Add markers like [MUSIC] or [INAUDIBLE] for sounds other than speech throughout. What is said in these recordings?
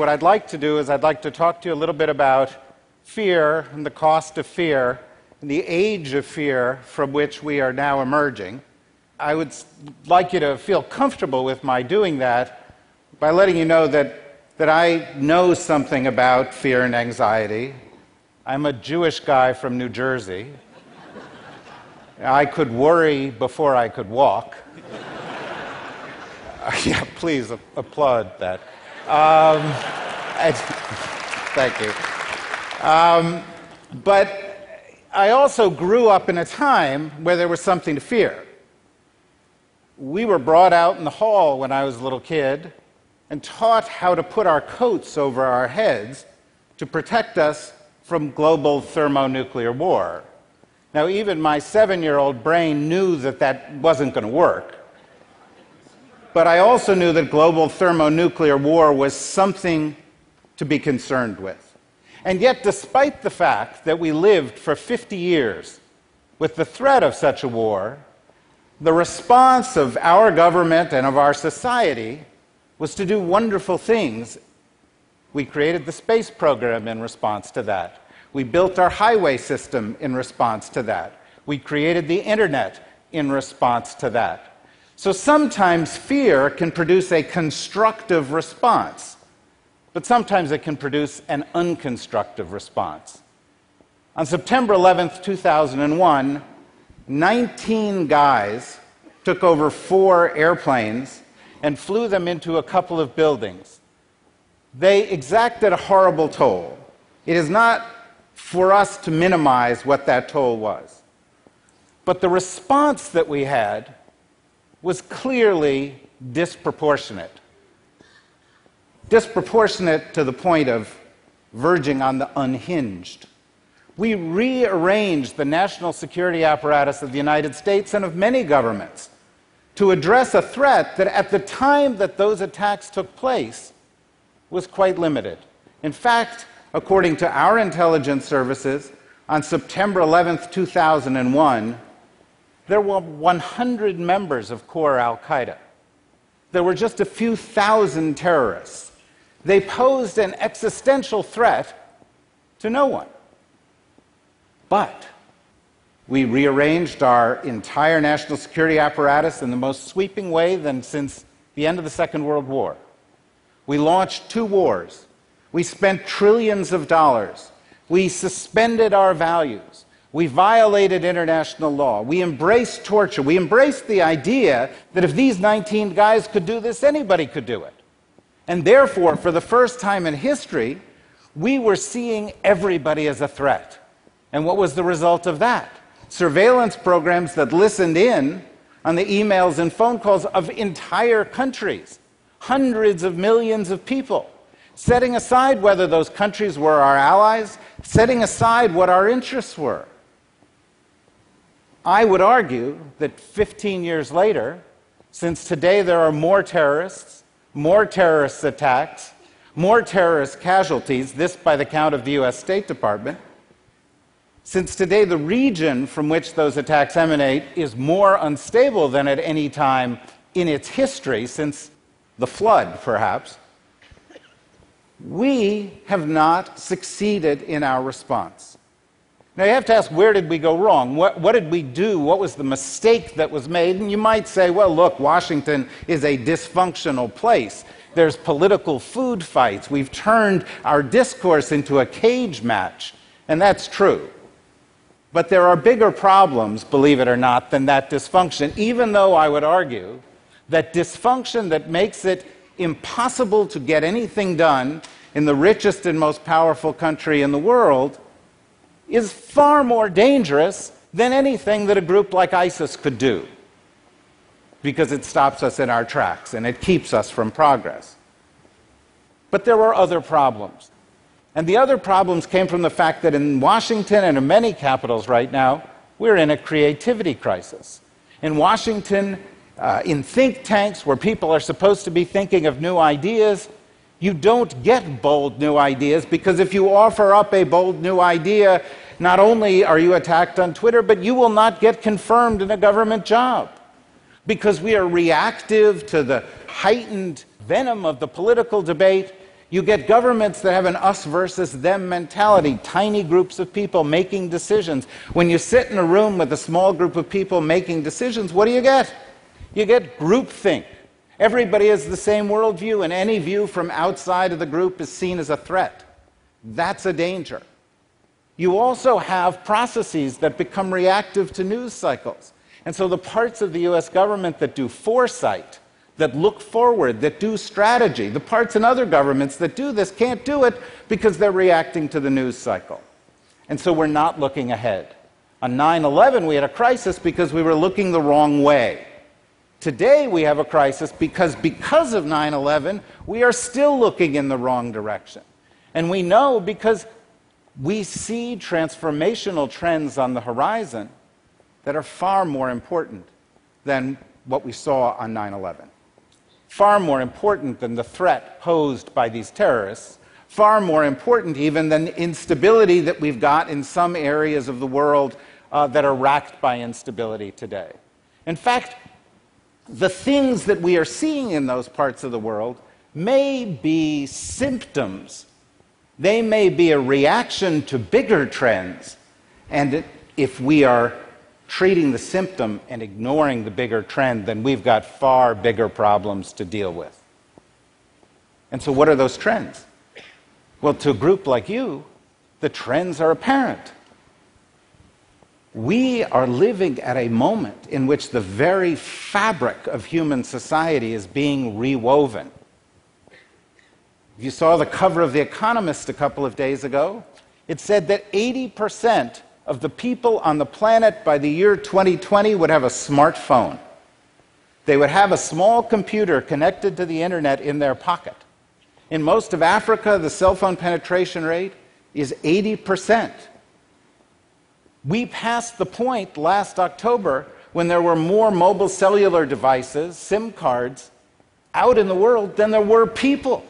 what I'd like to do is I'd like to talk to you a little bit about fear and the cost of fear and the age of fear from which we are now emerging. I would like you to feel comfortable with my doing that by letting you know that, that I know something about fear and anxiety. I'm a Jewish guy from New Jersey. I could worry before I could walk. [LAUGHS] yeah, please applaud that. Um, I, thank you. Um, but I also grew up in a time where there was something to fear. We were brought out in the hall when I was a little kid and taught how to put our coats over our heads to protect us from global thermonuclear war. Now, even my seven year old brain knew that that wasn't going to work. But I also knew that global thermonuclear war was something to be concerned with. And yet, despite the fact that we lived for 50 years with the threat of such a war, the response of our government and of our society was to do wonderful things. We created the space program in response to that. We built our highway system in response to that. We created the internet in response to that. So sometimes fear can produce a constructive response, but sometimes it can produce an unconstructive response. On September 11th, 2001, 19 guys took over four airplanes and flew them into a couple of buildings. They exacted a horrible toll. It is not for us to minimize what that toll was. But the response that we had was clearly disproportionate. Disproportionate to the point of verging on the unhinged. We rearranged the national security apparatus of the United States and of many governments to address a threat that at the time that those attacks took place was quite limited. In fact, according to our intelligence services, on September 11, 2001, there were 100 members of core Al Qaeda. There were just a few thousand terrorists. They posed an existential threat to no one. But we rearranged our entire national security apparatus in the most sweeping way than since the end of the Second World War. We launched two wars we spent trillions of dollars. We suspended our values. We violated international law. We embraced torture. We embraced the idea that if these 19 guys could do this, anybody could do it. And therefore, for the first time in history, we were seeing everybody as a threat. And what was the result of that? Surveillance programs that listened in on the emails and phone calls of entire countries, hundreds of millions of people setting aside whether those countries were our allies, setting aside what our interests were. I would argue that 15 years later, since today there are more terrorists, more terrorist attacks, more terrorist casualties, this by the count of the US State Department, since today the region from which those attacks emanate is more unstable than at any time in its history, since the flood, perhaps, we have not succeeded in our response. Now, you have to ask, where did we go wrong? What, what, did we do? What was the mistake that was made? And you might say, well, look, Washington is a dysfunctional place. There's political food fights. We've turned our discourse into a cage match. And that's true. But there are bigger problems, believe it or not, than that dysfunction, even though I would argue that dysfunction that makes it impossible to get anything done in the richest and most powerful country in the world is far more dangerous than anything that a group like ISIS could do because it stops us in our tracks and it keeps us from progress. But there were other problems. And the other problems came from the fact that in Washington and in many capitals right now, we're in a creativity crisis. In Washington, uh, in think tanks where people are supposed to be thinking of new ideas, you don't get bold new ideas because if you offer up a bold new idea, not only are you attacked on Twitter, but you will not get confirmed in a government job because we are reactive to the heightened venom of the political debate. You get governments that have an us versus them mentality, tiny groups of people making decisions. When you sit in a room with a small group of people making decisions, what do you get? You get groupthink. Everybody has the same worldview, and any view from outside of the group is seen as a threat. That's a danger. You also have processes that become reactive to news cycles. And so the parts of the US government that do foresight, that look forward, that do strategy, the parts in other governments that do this can't do it because they're reacting to the news cycle. And so we're not looking ahead. On 9 11, we had a crisis because we were looking the wrong way. Today, we have a crisis because, because of 9 11, we are still looking in the wrong direction. And we know because we see transformational trends on the horizon that are far more important than what we saw on 9 11. Far more important than the threat posed by these terrorists, far more important even than the instability that we've got in some areas of the world uh, that are racked by instability today. In fact, the things that we are seeing in those parts of the world may be symptoms, they may be a reaction to bigger trends. And if we are treating the symptom and ignoring the bigger trend, then we've got far bigger problems to deal with. And so, what are those trends? Well, to a group like you, the trends are apparent. We are living at a moment in which the very fabric of human society is being rewoven. If you saw the cover of The Economist a couple of days ago, it said that 80% of the people on the planet by the year 2020 would have a smartphone. They would have a small computer connected to the internet in their pocket. In most of Africa, the cell phone penetration rate is 80%. We passed the point last October when there were more mobile cellular devices, SIM cards, out in the world than there were people.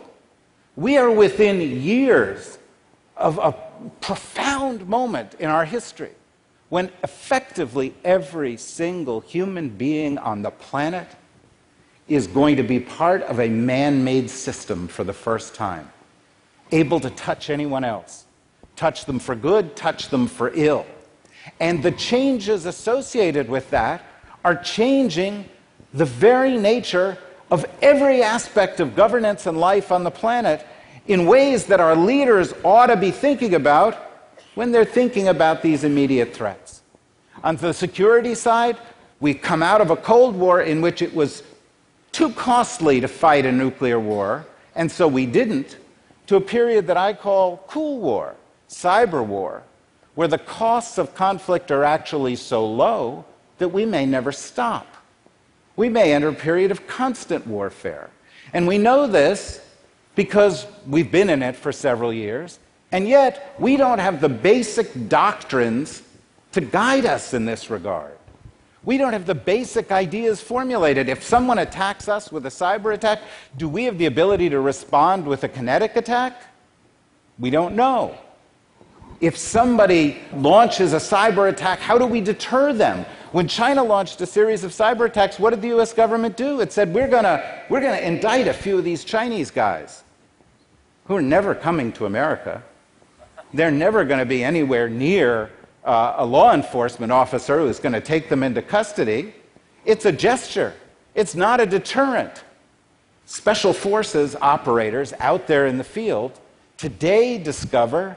We are within years of a profound moment in our history when effectively every single human being on the planet is going to be part of a man made system for the first time, able to touch anyone else, touch them for good, touch them for ill. And the changes associated with that are changing the very nature of every aspect of governance and life on the planet in ways that our leaders ought to be thinking about when they're thinking about these immediate threats. On the security side, we come out of a Cold War in which it was too costly to fight a nuclear war, and so we didn't, to a period that I call cool war, cyber war, where the costs of conflict are actually so low that we may never stop. We may enter a period of constant warfare. And we know this because we've been in it for several years, and yet we don't have the basic doctrines to guide us in this regard. We don't have the basic ideas formulated. If someone attacks us with a cyber attack, do we have the ability to respond with a kinetic attack? We don't know. If somebody launches a cyber attack, how do we deter them? When China launched a series of cyber attacks, what did the US government do? It said, we're going we're going to indict a few of these Chinese guys who are never coming to America. They're never going to be anywhere near uh, a law enforcement officer who's going to take them into custody. It's a gesture, it's not a deterrent. Special forces operators out there in the field today discover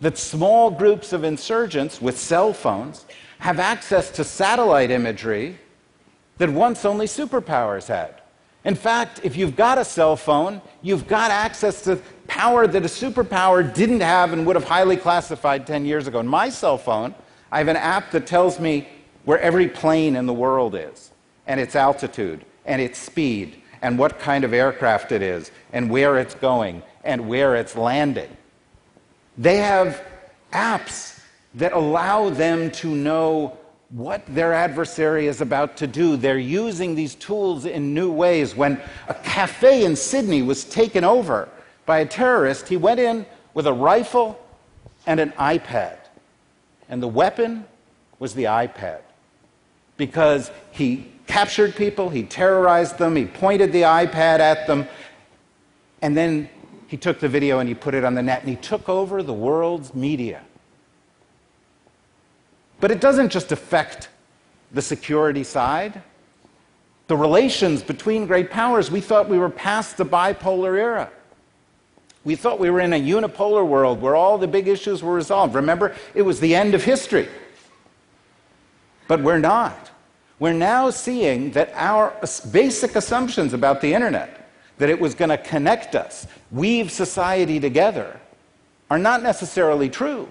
that small groups of insurgents with cell phones have access to satellite imagery that once only superpowers had. In fact, if you've got a cell phone, you've got access to power that a superpower didn't have and would have highly classified 10 years ago. In my cell phone, I have an app that tells me where every plane in the world is, and its altitude, and its speed, and what kind of aircraft it is, and where it's going, and where it's landing. They have apps that allow them to know what their adversary is about to do. They're using these tools in new ways. When a cafe in Sydney was taken over by a terrorist, he went in with a rifle and an iPad. And the weapon was the iPad. Because he captured people, he terrorized them, he pointed the iPad at them, and then he took the video and he put it on the net and he took over the world's media. But it doesn't just affect the security side. The relations between great powers, we thought we were past the bipolar era. We thought we were in a unipolar world where all the big issues were resolved. Remember, it was the end of history. But we're not. We're now seeing that our basic assumptions about the internet, that it was going to connect us, weave society together, are not necessarily true.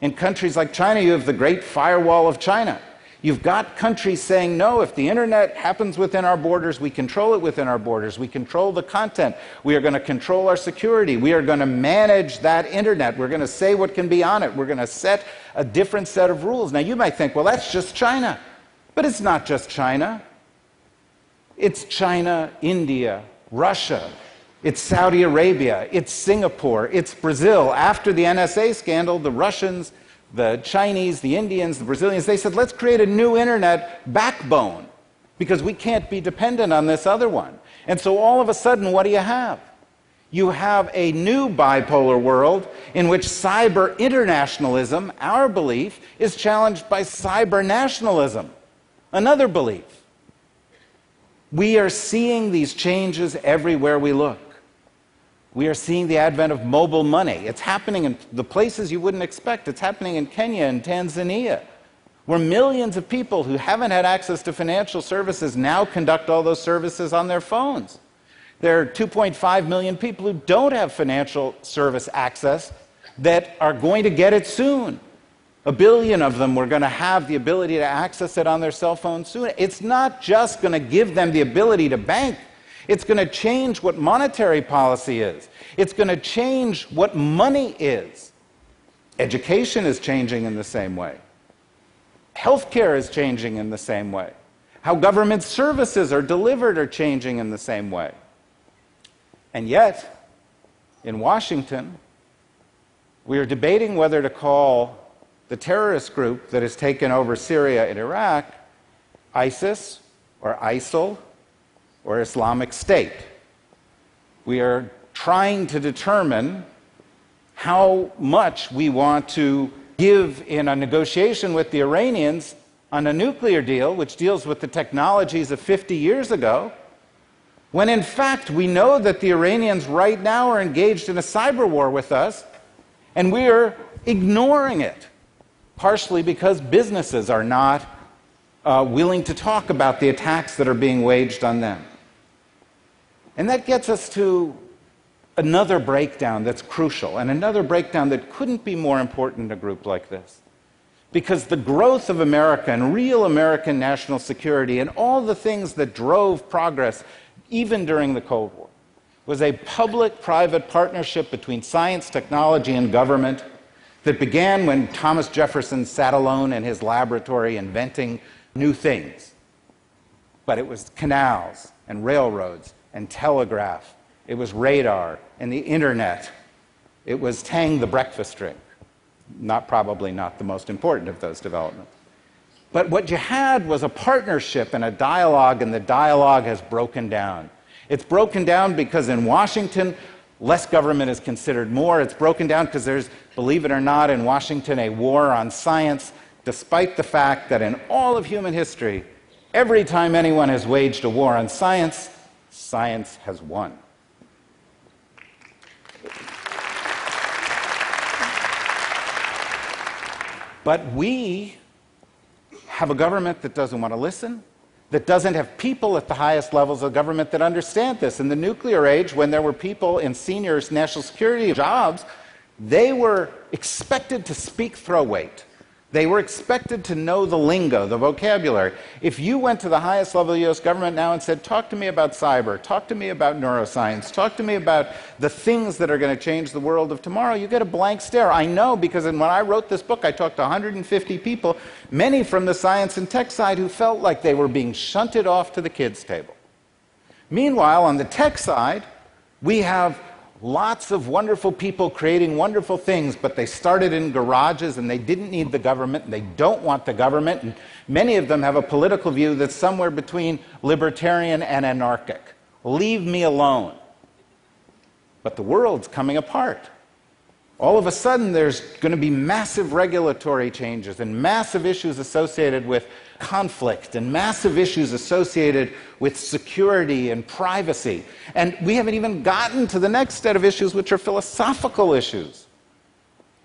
In countries like China, you have the Great Firewall of China. You've got countries saying, no, if the internet happens within our borders, we control it within our borders. We control the content. We are going to control our security. We are going to manage that internet. We're going to say what can be on it. We're going to set a different set of rules. Now, you might think, well, that's just China. But it's not just China. It's China, India, Russia, it's Saudi Arabia, it's Singapore, it's Brazil. After the NSA scandal, the Russians the Chinese, the Indians, the Brazilians, they said, let's create a new internet backbone because we can't be dependent on this other one. And so all of a sudden, what do you have? You have a new bipolar world in which cyber internationalism, our belief, is challenged by cyber nationalism, another belief. We are seeing these changes everywhere we look. We are seeing the advent of mobile money. It's happening in the places you wouldn't expect. It's happening in Kenya and Tanzania, where millions of people who haven't had access to financial services now conduct all those services on their phones. There are 2.5 million people who don't have financial service access that are going to get it soon. A billion of them were going to have the ability to access it on their cell phone soon. It's not just going to give them the ability to bank. It's going to change what monetary policy is. It's going to change what money is. Education is changing in the same way. Healthcare is changing in the same way. How government services are delivered are changing in the same way. And yet, in Washington, we are debating whether to call the terrorist group that has taken over Syria and Iraq ISIS or ISIL or Islamic State. We are trying to determine how much we want to give in a negotiation with the Iranians on a nuclear deal, which deals with the technologies of 50 years ago, when in fact we know that the Iranians right now are engaged in a cyber war with us, and we are ignoring it, partially because businesses are not uh, willing to talk about the attacks that are being waged on them. And that gets us to another breakdown that's crucial, and another breakdown that couldn't be more important in a group like this. Because the growth of America and real American national security and all the things that drove progress, even during the Cold War, was a public private partnership between science, technology, and government that began when Thomas Jefferson sat alone in his laboratory inventing new things. But it was canals and railroads and telegraph. It was radar and the internet. It was Tang the breakfast drink. Not probably not the most important of those developments. But what you had was a partnership and a dialogue, and the dialogue has broken down. It's broken down because in Washington, less government is considered more. It's broken down because there's, believe it or not, in Washington, a war on science, despite the fact that in all of human history, every time anyone has waged a war on science, Science has won. But we have a government that doesn't want to listen, that doesn't have people at the highest levels of government that understand this. In the nuclear age, when there were people in senior national security jobs, they were expected to speak throw weight. They were expected to know the lingo, the vocabulary. If you went to the highest level of the US government now and said, Talk to me about cyber, talk to me about neuroscience, talk to me about the things that are going to change the world of tomorrow, you get a blank stare. I know because when I wrote this book, I talked to 150 people, many from the science and tech side, who felt like they were being shunted off to the kids' table. Meanwhile, on the tech side, we have lots of wonderful people creating wonderful things, but they started in garages and they didn't need the government and they don't want the government. And many of them have a political view that's somewhere between libertarian and anarchic. Leave me alone. but the world's coming apart. All of a sudden, there's going to be massive regulatory changes and massive issues associated with conflict and massive issues associated with security and privacy. And we haven't even gotten to the next set of issues, which are philosophical issues.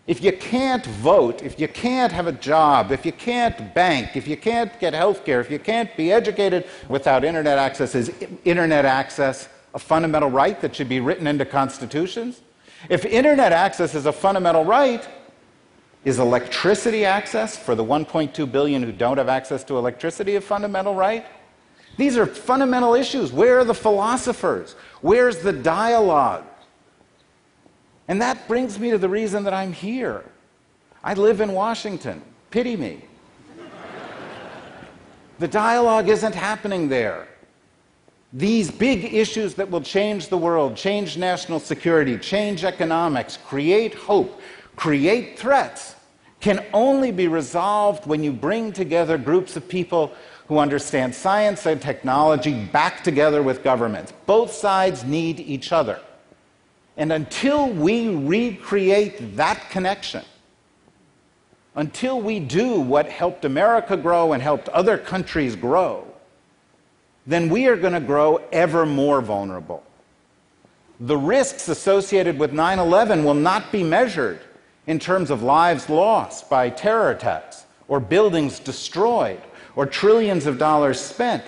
If you can't vote, if you can't have a job, if you can't bank, if you can't get health care, if you can't be educated without internet access, is internet access a fundamental right that should be written into constitutions? If internet access is a fundamental right, is electricity access for the 1.2 billion who don't have access to electricity a fundamental right? These are fundamental issues. Where are the philosophers? Where's the dialogue? And that brings me to the reason that I'm here. I live in Washington. Pity me. the dialogue isn't happening there. These big issues that will change the world, change national security, change economics, create hope, create threats, can only be resolved when you bring together groups of people who understand science and technology back together with governments. Both sides need each other. And until we recreate that connection, until we do what helped America grow and helped other countries grow, then we are going to grow ever more vulnerable. The risks associated with 9 11 will not be measured in terms of lives lost by terror attacks, or buildings destroyed, or trillions of dollars spent.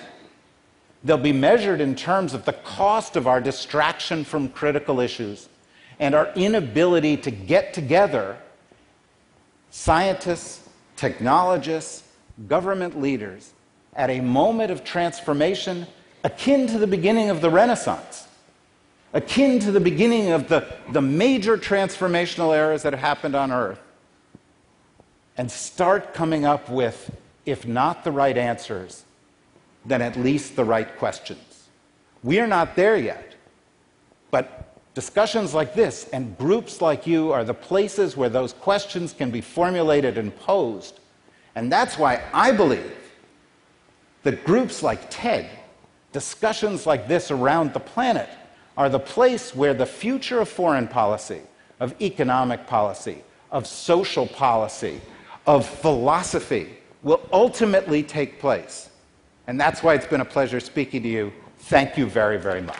They'll be measured in terms of the cost of our distraction from critical issues and our inability to get together, scientists, technologists, government leaders, at a moment of transformation akin to the beginning of the Renaissance, akin to the beginning of the, the major transformational eras that have happened on Earth, and start coming up with, if not the right answers, then at least the right questions. We are not there yet, but discussions like this and groups like you are the places where those questions can be formulated and posed. And that's why I believe that groups like TED, discussions like this around the planet, are the place where the future of foreign policy, of economic policy, of social policy, of philosophy will ultimately take place. And that's why it's been a pleasure speaking to you. Thank you very, very much.